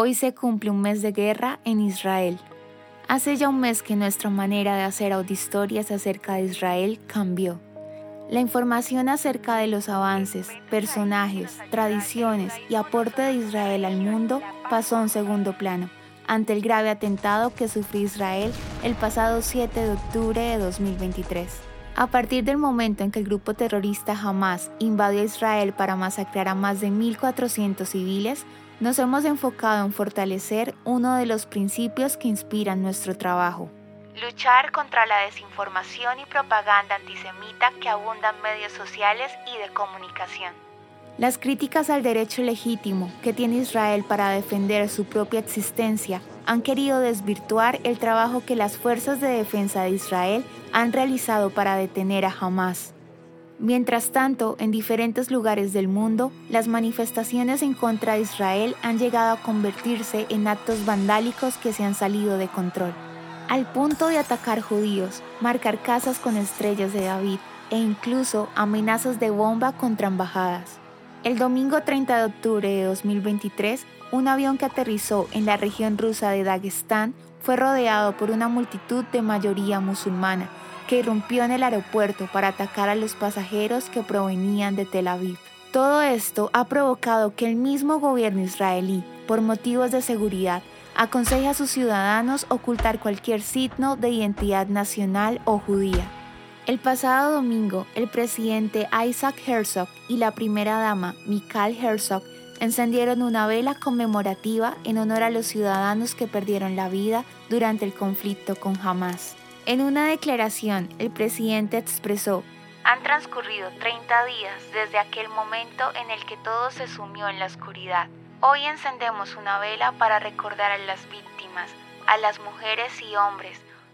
Hoy se cumple un mes de guerra en Israel. Hace ya un mes que nuestra manera de hacer audiohistorias acerca de Israel cambió. La información acerca de los avances, personajes, tradiciones y aporte de Israel al mundo pasó a un segundo plano ante el grave atentado que sufrió Israel el pasado 7 de octubre de 2023. A partir del momento en que el grupo terrorista Hamas invadió Israel para masacrar a más de 1.400 civiles, nos hemos enfocado en fortalecer uno de los principios que inspiran nuestro trabajo. Luchar contra la desinformación y propaganda antisemita que abunda en medios sociales y de comunicación. Las críticas al derecho legítimo que tiene Israel para defender su propia existencia han querido desvirtuar el trabajo que las fuerzas de defensa de Israel han realizado para detener a Hamas. Mientras tanto, en diferentes lugares del mundo, las manifestaciones en contra de Israel han llegado a convertirse en actos vandálicos que se han salido de control, al punto de atacar judíos, marcar casas con estrellas de David e incluso amenazas de bomba contra embajadas. El domingo 30 de octubre de 2023, un avión que aterrizó en la región rusa de Dagestán fue rodeado por una multitud de mayoría musulmana que irrumpió en el aeropuerto para atacar a los pasajeros que provenían de Tel Aviv. Todo esto ha provocado que el mismo gobierno israelí, por motivos de seguridad, aconseje a sus ciudadanos ocultar cualquier signo de identidad nacional o judía. El pasado domingo, el presidente Isaac Herzog y la primera dama Mikal Herzog encendieron una vela conmemorativa en honor a los ciudadanos que perdieron la vida durante el conflicto con Hamas. En una declaración, el presidente expresó, han transcurrido 30 días desde aquel momento en el que todo se sumió en la oscuridad. Hoy encendemos una vela para recordar a las víctimas, a las mujeres y hombres,